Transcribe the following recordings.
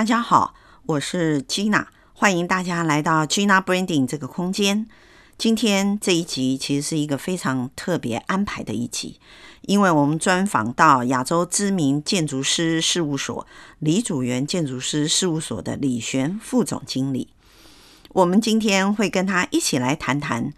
大家好，我是 Gina，欢迎大家来到 Gina Branding 这个空间。今天这一集其实是一个非常特别安排的一集，因为我们专访到亚洲知名建筑师事务所李祖原建筑师事务所的李璇副总经理。我们今天会跟他一起来谈谈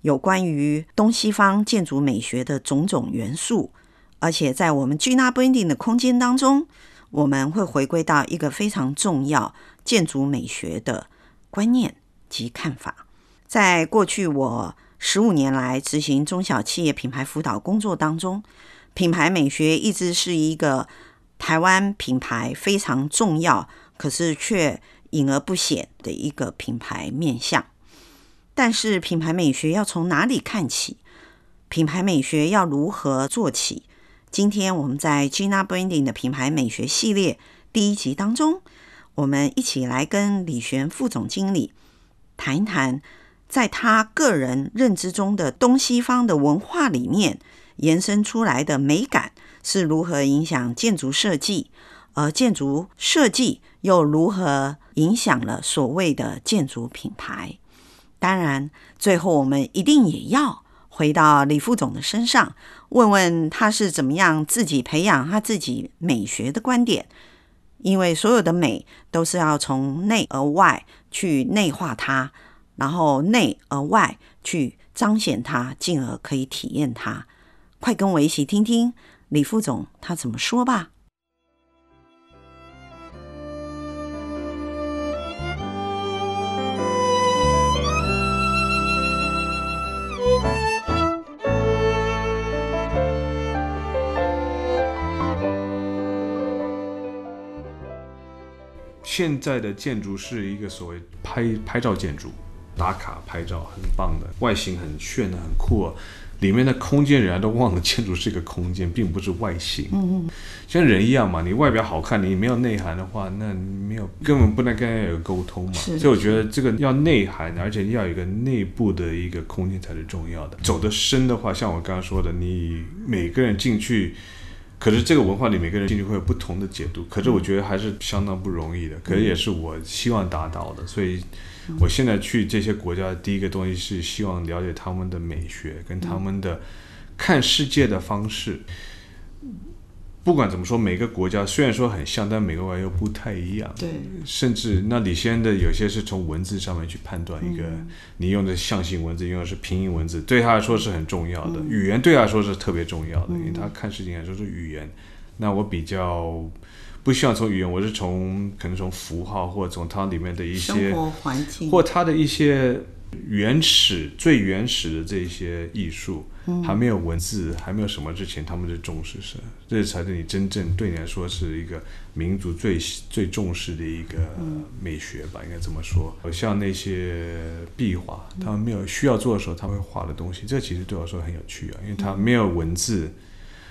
有关于东西方建筑美学的种种元素，而且在我们 Gina Branding 的空间当中。我们会回归到一个非常重要建筑美学的观念及看法。在过去我十五年来执行中小企业品牌辅导工作当中，品牌美学一直是一个台湾品牌非常重要，可是却隐而不显的一个品牌面向。但是品牌美学要从哪里看起？品牌美学要如何做起？今天我们在 Gina Branding 的品牌美学系列第一集当中，我们一起来跟李璇副总经理谈一谈，在他个人认知中的东西方的文化里面延伸出来的美感是如何影响建筑设计，而建筑设计又如何影响了所谓的建筑品牌。当然，最后我们一定也要。回到李副总的身上，问问他是怎么样自己培养他自己美学的观点，因为所有的美都是要从内而外去内化它，然后内而外去彰显它，进而可以体验它。快跟我一起听听李副总他怎么说吧。现在的建筑是一个所谓拍拍照建筑，打卡拍照很棒的，外形很炫的，很酷啊。里面的空间，人家都忘了建筑是一个空间，并不是外形。嗯嗯，像人一样嘛，你外表好看，你没有内涵的话，那没有根本不能跟人家有沟通嘛。所以我觉得这个要内涵，而且要有一个内部的一个空间才是重要的。走得深的话，像我刚刚说的，你每个人进去。可是这个文化里，每个人进去会有不同的解读。可是我觉得还是相当不容易的，可是也是我希望达到的。所以，我现在去这些国家，第一个东西是希望了解他们的美学跟他们的看世界的方式。不管怎么说，每个国家虽然说很像，但每个国家又不太一样。对，甚至那李先的有些是从文字上面去判断一个，嗯、你用的象形文字，用的是拼音文字，对他来说是很重要的。嗯、语言对他来说是特别重要的，嗯、因为他看事情来说是语言。那我比较不希望从语言，我是从可能从符号或者从它里面的一些生活环境，或它的一些原始、最原始的这些艺术。还没有文字，还没有什么之前，他们是重视什么？这才是你真正对你来说是一个民族最最重视的一个美学吧，应该这么说。像那些壁画，他们没有需要做的时候，他们会画的东西，这其实对我来说很有趣啊，因为他没有文字。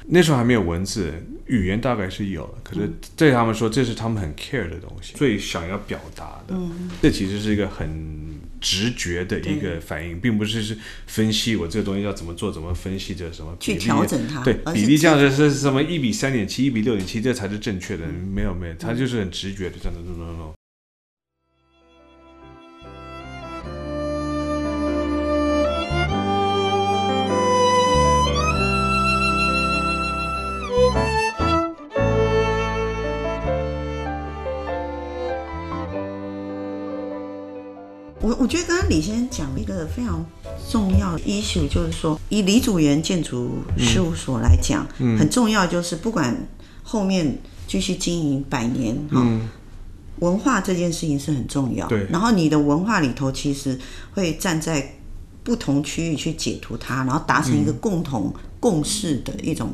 那时候还没有文字，语言大概是有的，可是对他们说，这是他们很 care 的东西，最想要表达的。嗯，这其实是一个很直觉的一个反应，并不是是分析我这个东西要怎么做，怎么分析这什么比例，去调整它。对，比例这样子是什么一比三点七，一比六点七，这才是正确的。没有没有，他就是很直觉的这样子弄弄弄。我我觉得刚刚李先生讲了一个非常重要的 issue，就是说以李祖源建筑事务所来讲，嗯嗯、很重要就是不管后面继续经营百年哈，嗯、文化这件事情是很重要。对，然后你的文化里头其实会站在不同区域去解读它，然后达成一个共同共识的一种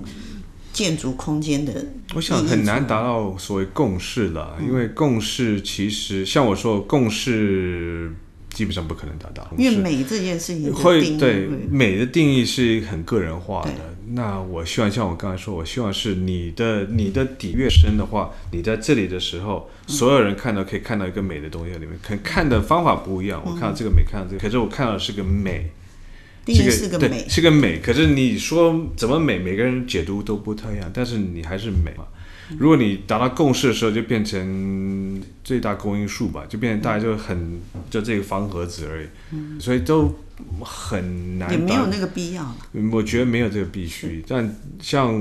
建筑空间的。我想很难达到所谓共识了，因为共识其实像我说共识。基本上不可能达到，因为美这件事情会对美的定义是很个人化的。那我希望像我刚才说，我希望是你的你的底越深的话，你在这里的时候，所有人看到可以看到一个美的东西在里面。可看的方法不一样，我看到这个美，看到这个，可是我看到的是个美，是个美，是个美。可是你说怎么美，每个人解读都不太一样，但是你还是美嘛。如果你达到共识的时候，就变成最大公因数吧，就变成大家就很就这个方盒子而已。嗯，所以都很难。也没有那个必要了。我觉得没有这个必须。但像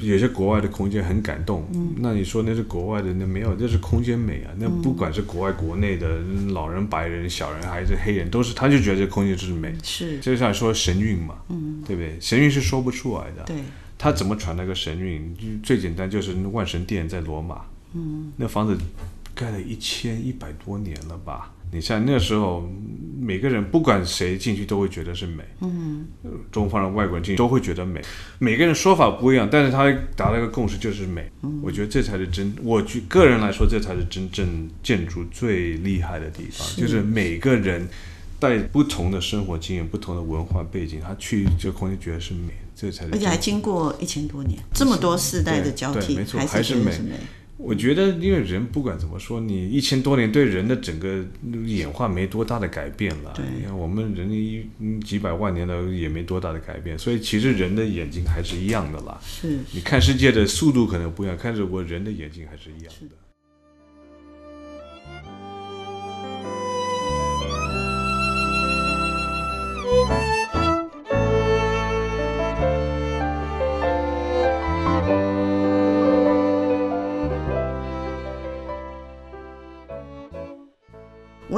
有些国外的空间很感动，嗯，那你说那是国外的，那没有，那是空间美啊。那不管是国外国内的老人、白人、小人还是黑人，都是他就觉得这空间就是美。是，就像说神韵嘛，嗯，对不对？神韵是说不出来的。对。他怎么传那个神韵？最简单就是万神殿在罗马，嗯，那房子盖了一千一百多年了吧？你像那时候，每个人不管谁进去都会觉得是美，嗯，中方人、外国人进去都会觉得美。每个人说法不一样，但是他达到一个共识就是美。嗯，我觉得这才是真，我觉个人来说，这才是真正建筑最厉害的地方，是就是每个人带不同的生活经验、不同的文化背景，他去这个空间觉得是美。而且还经过一千多年，这么多世代的交替，没错，还是美。我觉得，因为人不管怎么说，你一千多年对人的整个演化没多大的改变了。对，你看我们人一几百万年了也没多大的改变，所以其实人的眼睛还是一样的啦。是，你看世界的速度可能不一样，看着我人的眼睛还是一样的。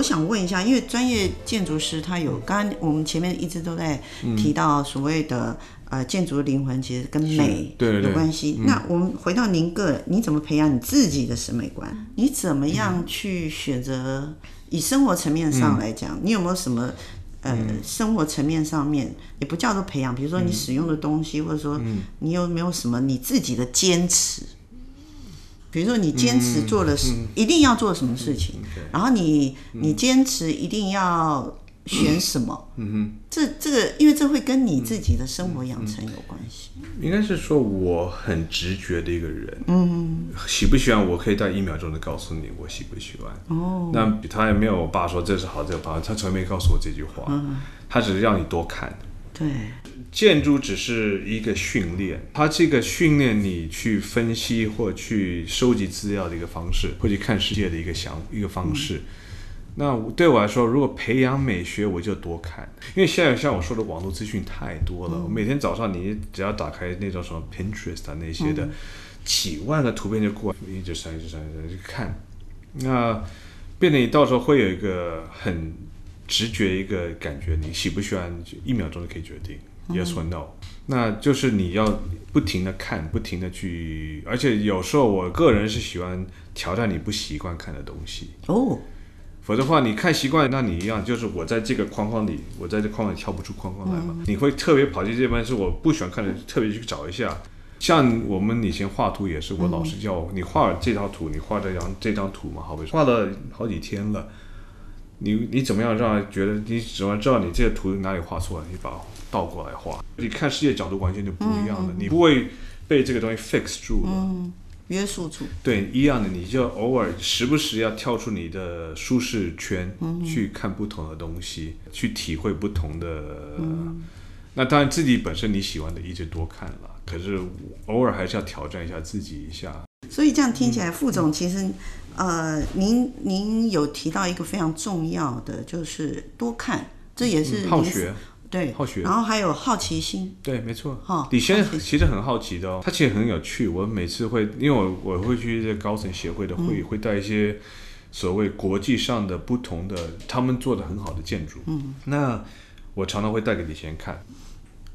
我想问一下，因为专业建筑师他有，刚刚我们前面一直都在提到所谓的呃建筑的灵魂，其实跟美有关系。那我们回到您个人，你怎么培养你自己的审美观？你怎么样去选择？以生活层面上来讲，你有没有什么呃生活层面上面也不叫做培养？比如说你使用的东西，或者说你有没有什么你自己的坚持？比如说，你坚持做了什，一定要做什么事情，然后你你坚持一定要选什么，嗯哼，这这个，因为这会跟你自己的生活养成有关系。应该是说我很直觉的一个人，嗯，喜不喜欢我可以在一秒钟的告诉你我喜不喜欢。哦，那他也没有我爸说这是好，这个不好，他从来没告诉我这句话，嗯，他只是让你多看。对。建筑只是一个训练，它这个训练你去分析或去收集资料的一个方式，或去看世界的一个想一个方式。嗯、那对我来说，如果培养美学，我就多看，因为现在像我说的网络资讯太多了。嗯、每天早上你只要打开那种什么 Pinterest 啊那些的，嗯、几万个图片就过来，一直删一直删一直看，那变得你到时候会有一个很直觉一个感觉，你喜不喜欢，就一秒钟就可以决定。Yes or no？那就是你要不停的看，不停的去，而且有时候我个人是喜欢挑战你不习惯看的东西哦。否则的话，你看习惯，那你一样，就是我在这个框框里，我在这框里跳不出框框来嘛。嗯、你会特别跑去这边，是我不喜欢看的，特别去找一下。像我们以前画图也是，我老师叫我，你画这张图，你画这张这张图嘛，好比说画了好几天了，你你怎么样让人觉得你怎么知道你这个图哪里画错了？你把。倒过来画，你看世界角度完全就不一样了。嗯、你不会被这个东西 fix 住了，嗯、约束住。对，一样的，你就偶尔时不时要跳出你的舒适圈，嗯、去看不同的东西，去体会不同的。嗯、那当然，自己本身你喜欢的，一直多看了。可是偶尔还是要挑战一下自己一下。所以这样听起来，副总其实，呃，您您有提到一个非常重要的，就是多看，这也是、嗯、好学。对，好学，然后还有好奇心。对，没错。哈，李先生其实很好奇的哦，他其实很有趣。我每次会，因为我我会去一些高层协会的会议，嗯、会带一些所谓国际上的不同的他们做的很好的建筑。嗯，那我常常会带给李先生看。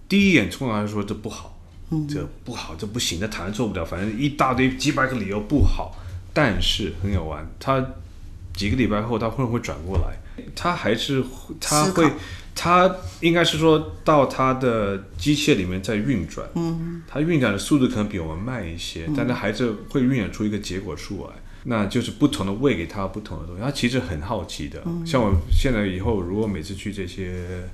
第一眼冲上来说这不好，嗯，这不好，这不行，这台做不了，反正一大堆几百个理由不好。但是很有玩，他几个礼拜后他会不会转过来？他还是他会。他应该是说到他的机械里面在运转，嗯，它运转的速度可能比我们慢一些，嗯、但他还是会运转出一个结果出来，那就是不同的喂给他不同的东西，他其实很好奇的。嗯、像我现在以后如果每次去这些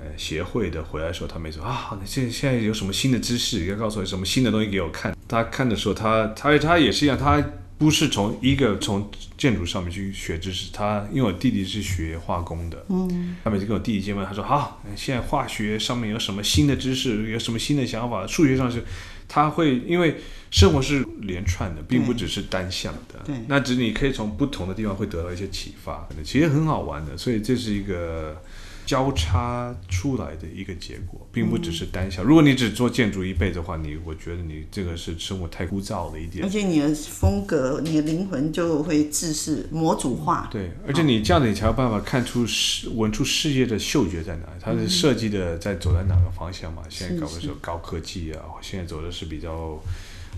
呃协会的回来的时候，他每次啊，你现现在有什么新的知识要告诉我，什么新的东西给我看？他看的时候，他他他也是一样，他不是从一个从建筑上面去学知识，他因为我弟弟是学化工的，嗯，他每次跟我弟弟见面，他说好，现在化学上面有什么新的知识，有什么新的想法，数学上是，他会因为生活是连串的，并不只是单向的，对，那只你可以从不同的地方会得到一些启发，其实很好玩的，所以这是一个。交叉出来的一个结果，并不只是单向。如果你只做建筑一辈子的话，你我觉得你这个是生活太枯燥了一点。而且你的风格，你的灵魂就会自是模组化。对，而且你这样子，你才有办法看出世闻出世界的嗅觉在哪里，它的设计的在走在哪个方向嘛？现在搞的是高科技啊，现在走的是比较。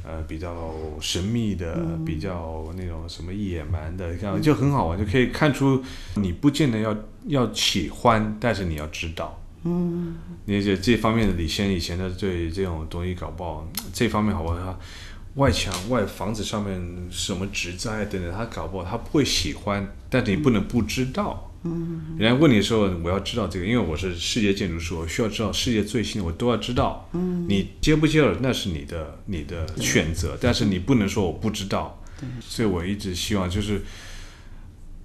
呃，比较神秘的，比较那种什么野蛮的，这样就很好玩，就可以看出你不见得要要喜欢，但是你要知道。嗯，你这这方面的李先以前的对这种东西搞不好，这方面好不好？外墙、外房子上面什么植栽等等，他搞不好他不会喜欢，但是你不能不知道。嗯嗯，人家问你的时候，我要知道这个，因为我是世界建筑师，我需要知道世界最新的，我都要知道。嗯，你接不接受那是你的你的选择，但是你不能说我不知道。对，所以我一直希望就是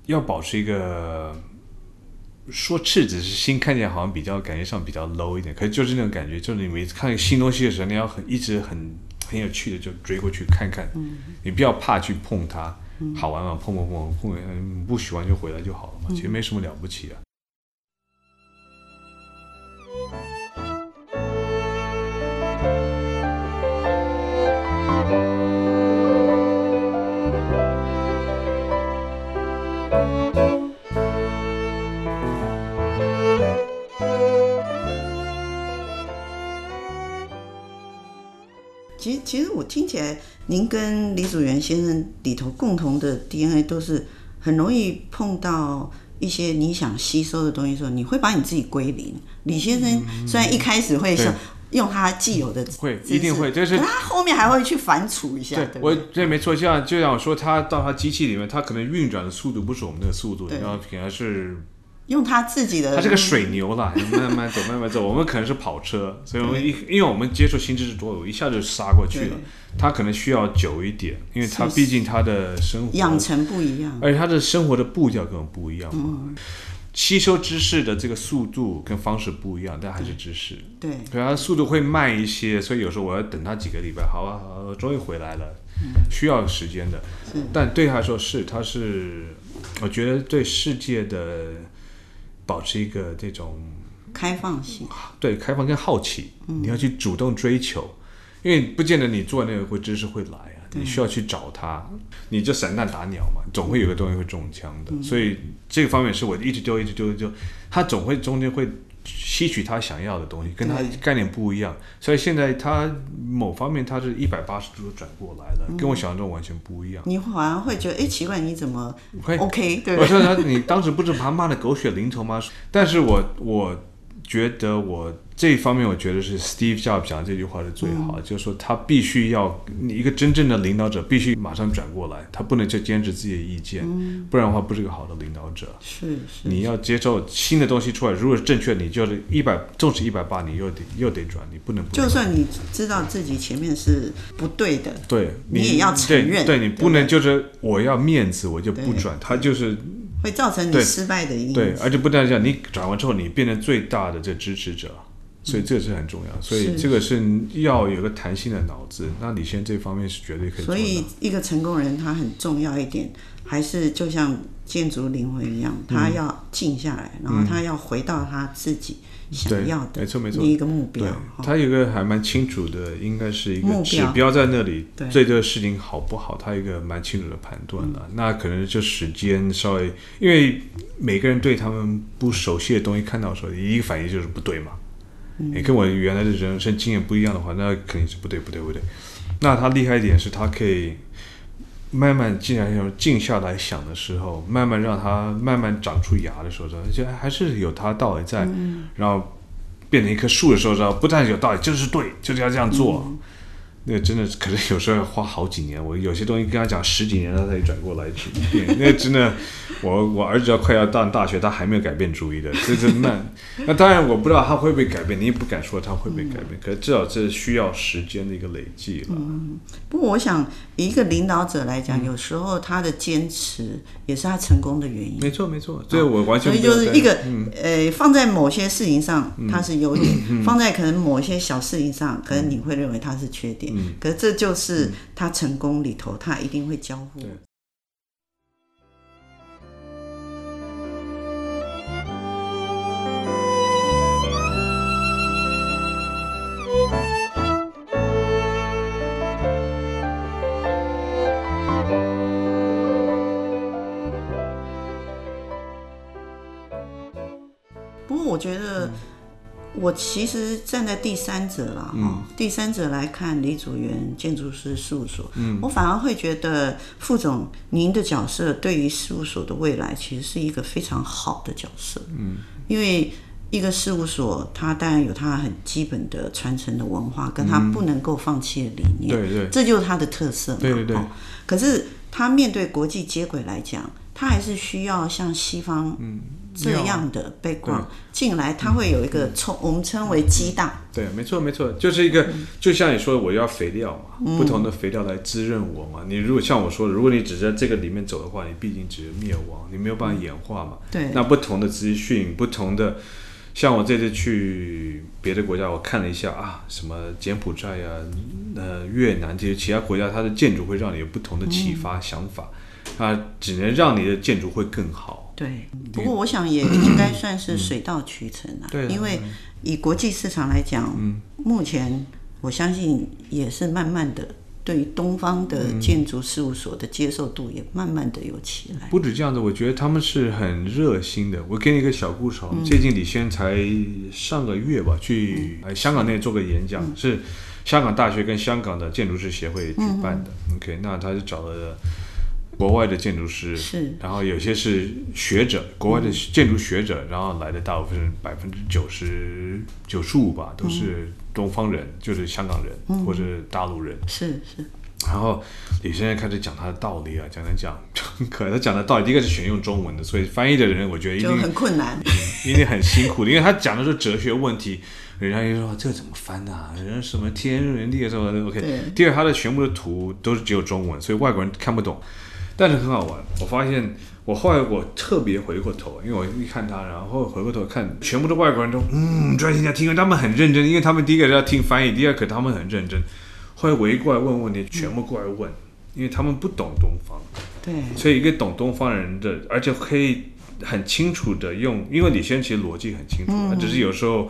要保持一个说赤子之心，看起来好像比较感觉上比较 low 一点，可是就是那种感觉，就是你每次看新东西的时候，你要很一直很很有趣的就追过去看看，嗯，你不要怕去碰它。好玩嘛，碰碰碰碰，嗯，不喜欢就回来就好了嘛，其实没什么了不起的。听起来，您跟李祖原先生里头共同的 DNA 都是很容易碰到一些你想吸收的东西的时候，你会把你自己归零。李先生虽然一开始会说用他既有的会一定会，就是他后面还会去反刍一下。对，对对我这没错，像就像我说，他到他机器里面，他可能运转的速度不是我们的速度，然后可能是。用他自己的，他是个水牛啦，慢慢走，慢慢走。我们可能是跑车，所以我们一，因为我们接触新知识多，我一下就杀过去了。他可能需要久一点，因为他毕竟他的生活养成不一样，而且他的生活的步调跟我们不一样嘛。嗯、吸收知识的这个速度跟方式不一样，但还是知识。对，对，他速度会慢一些，所以有时候我要等他几个礼拜。好啊，好啊，终于回来了，需要时间的。但对他来说是，他是，我觉得对世界的。保持一个这种开放性，对，开放跟好奇，嗯、你要去主动追求，因为不见得你做那个会知识会来啊，你需要去找它，你就散弹打鸟嘛，总会有个东西会中枪的，嗯、所以这个方面是我一直丢，一直丢，丢，它总会中间会。吸取他想要的东西，跟他概念不一样，所以现在他某方面他是一百八十度转过来了，跟我想象中完全不一样。你好像会觉得，哎，奇怪，你怎么 OK？对，我说他，你当时不是把他骂的狗血淋头吗？但是我我觉得我。这一方面，我觉得是 Steve Jobs 讲的这句话是最好的，嗯、就是说他必须要你一个真正的领导者，必须马上转过来，他不能就坚持自己的意见，嗯、不然的话不是个好的领导者。是是，你要接受新的东西出来，如果是正确，你就是一百，纵使一百八，你又得又得转，你不能不。就算你知道自己前面是不对的，对，你，你也要承认。对，对你不能就是我要面子，我就不转，他就是会造成你失败的因素。对，而且不但这样，你转完之后，你变成最大的这支持者。所以这个是很重要，所以这个是要有个弹性的脑子。那李先这方面是绝对可以。所以一个成功人他很重要一点，还是就像建筑灵魂一样，他要静下来，然后他要回到他自己想要的，没错没错，一个目标。他有一个还蛮清楚的，应该是一个指标在那里。对这个事情好不好，他有一个蛮清楚的判断了。那可能就时间稍微，因为每个人对他们不熟悉的东西看到的时候，一个反应就是不对嘛。你跟我原来的人生经验不一样的话，那肯定是不对，不对，不对。那他厉害一点是，他可以慢慢静下来，静下来想的时候，慢慢让他慢慢长出芽的时候，就还是有他道理在。然后变成一棵树的时候，知道不但有道理，就是对，就是要这样做。那个真的，可是有时候要花好几年。我有些东西跟他讲十几年，他才转过来去变。那、真的，我我儿子要快要上大学，他还没有改变主意的，这是慢。那当然，我不知道他会不会改变，你也不敢说他会不会改变。嗯、可是至少这需要时间的一个累积了。嗯，不过我想，一个领导者来讲，嗯、有时候他的坚持也是他成功的原因。没错，没错，这我完全。所以就是一个，嗯、呃，放在某些事情上他是优点，嗯、放在可能某些小事情上，可能你会认为他是缺点。嗯，可是这就是他成功里头，他一定会交互。不过我觉得。我其实站在第三者啦，嗯、第三者来看李祖源建筑师事务所，嗯、我反而会觉得副总您的角色对于事务所的未来其实是一个非常好的角色，嗯，因为一个事务所它当然有它很基本的传承的文化，跟它不能够放弃的理念，对对、嗯，这就是它的特色嘛，对对对。可是它面对国际接轨来讲，它还是需要像西方，嗯。这样的背光进来，它会有一个冲，我们称为激荡。对，没错，没错，就是一个，就像你说的，我要肥料嘛，不同的肥料来滋润我嘛。你如果像我说的，如果你只在这个里面走的话，你毕竟只是灭亡，你没有办法演化嘛。对。那不同的资讯，不同的，像我这次去别的国家，我看了一下啊，什么柬埔寨呀、呃越南这些其他国家，它的建筑会让你有不同的启发想法，它只能让你的建筑会更好。对，不过我想也应该算是水到渠成了，因为以国际市场来讲，嗯、目前我相信也是慢慢的对于东方的建筑事务所的接受度也慢慢的有起来。不止这样子，我觉得他们是很热心的。我给你一个小故事，嗯、最近李先才上个月吧去香港那做个演讲，嗯、是香港大学跟香港的建筑师协会举办的。嗯、OK，那他就找了。国外的建筑师是，然后有些是学者，国外的建筑学者，嗯、然后来的大部分百分之九十九十五吧，都是东方人，嗯、就是香港人、嗯、或者大陆人。是是。然后李先生开始讲他的道理啊，讲讲讲，可能他讲的道理，第一个是选用中文的，所以翻译的人我觉得一定很困难，一定很辛苦的，因为他讲的是哲学问题，人家就说这怎么翻啊？人家什么天人地什么的，OK。第二，他的全部的图都是只有中文，所以外国人看不懂。但是很好玩，我发现我后来我特别回过头，因为我一看他，然后回过头看，全部的外国人都嗯专心在听，他们很认真，因为他们第一个是要听翻译，第二个他们很认真，后来围过来问问题，全部过来问，因为他们不懂东方，对，所以一个懂东方人的，而且可以很清楚的用，因为李先生其实逻辑很清楚，他只是有时候。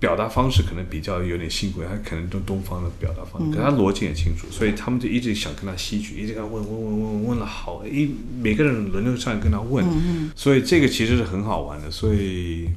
表达方式可能比较有点辛苦，他可能都东方的表达方式，可他逻辑也清楚，所以他们就一直想跟他吸取，一直跟他问问问问问了好一每个人轮流上来跟他问，所以这个其实是很好玩的，所以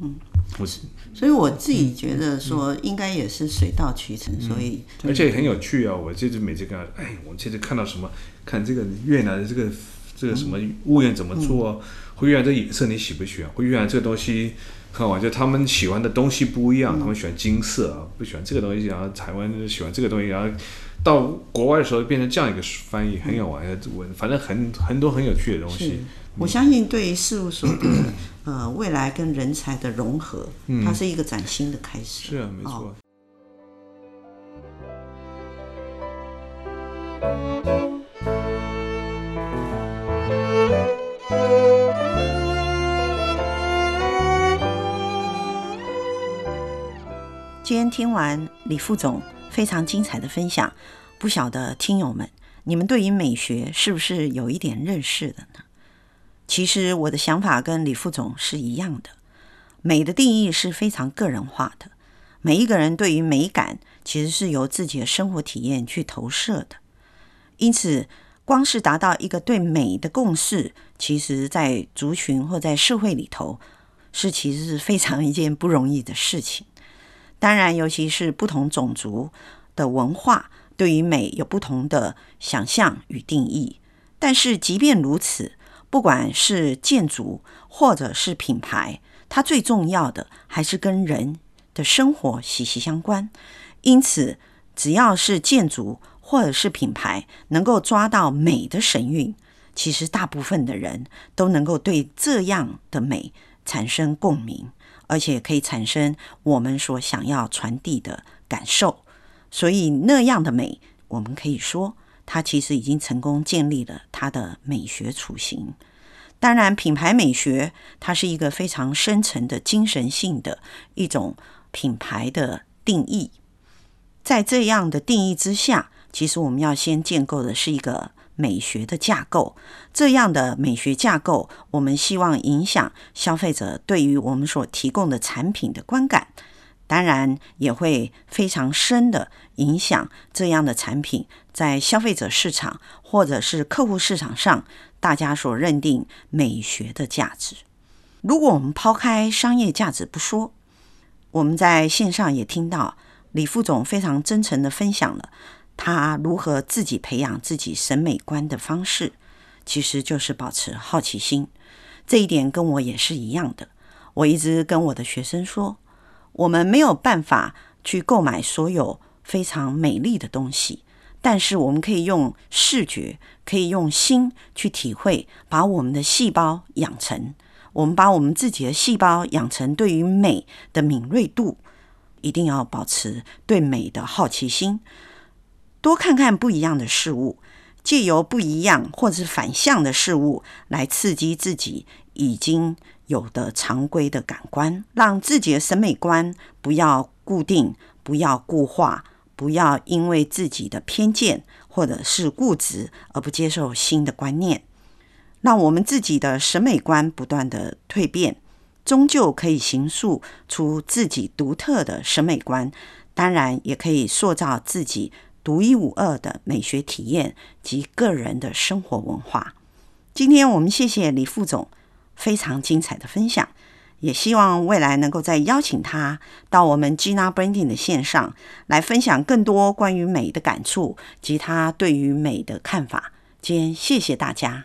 嗯，我是，所以我自己觉得说应该也是水到渠成，所以而且很有趣啊！我这次每次跟他，哎，我这次看到什么，看这个越南的这个这个什么屋檐怎么做，会越南这颜色你喜不喜欢，会越南这个东西。看完就他们喜欢的东西不一样，嗯、他们喜欢金色啊，不喜欢这个东西。然后台湾喜欢这个东西，然后到国外的时候变成这样一个翻译，很有玩的，反正很很多很有趣的东西。我相信对于事务所的呃未来跟人才的融合，嗯、它是一个崭新的开始。是啊，没错。哦听完李副总非常精彩的分享，不晓得听友们，你们对于美学是不是有一点认识的呢？其实我的想法跟李副总是一样的，美的定义是非常个人化的，每一个人对于美感其实是由自己的生活体验去投射的，因此光是达到一个对美的共识，其实在族群或在社会里头，是其实是非常一件不容易的事情。当然，尤其是不同种族的文化，对于美有不同的想象与定义。但是，即便如此，不管是建筑或者是品牌，它最重要的还是跟人的生活息息相关。因此，只要是建筑或者是品牌能够抓到美的神韵，其实大部分的人都能够对这样的美产生共鸣，而且可以产生我们所想要传递的感受。所以那样的美，我们可以说，它其实已经成功建立了它的美学雏形。当然，品牌美学它是一个非常深层的精神性的一种品牌的定义。在这样的定义之下，其实我们要先建构的是一个美学的架构。这样的美学架构，我们希望影响消费者对于我们所提供的产品的观感。当然，也会非常深的影响这样的产品在消费者市场或者是客户市场上，大家所认定美学的价值。如果我们抛开商业价值不说，我们在线上也听到李副总非常真诚地分享了他如何自己培养自己审美观的方式，其实就是保持好奇心。这一点跟我也是一样的。我一直跟我的学生说。我们没有办法去购买所有非常美丽的东西，但是我们可以用视觉，可以用心去体会，把我们的细胞养成。我们把我们自己的细胞养成对于美的敏锐度，一定要保持对美的好奇心，多看看不一样的事物，借由不一样或者是反向的事物来刺激自己已经。有的常规的感官，让自己的审美观不要固定，不要固化，不要因为自己的偏见或者是固执而不接受新的观念。让我们自己的审美观不断的蜕变，终究可以形塑出自己独特的审美观。当然，也可以塑造自己独一无二的美学体验及个人的生活文化。今天我们谢谢李副总。非常精彩的分享，也希望未来能够再邀请他到我们 Gina Branding 的线上来分享更多关于美的感触及他对于美的看法。今天谢谢大家。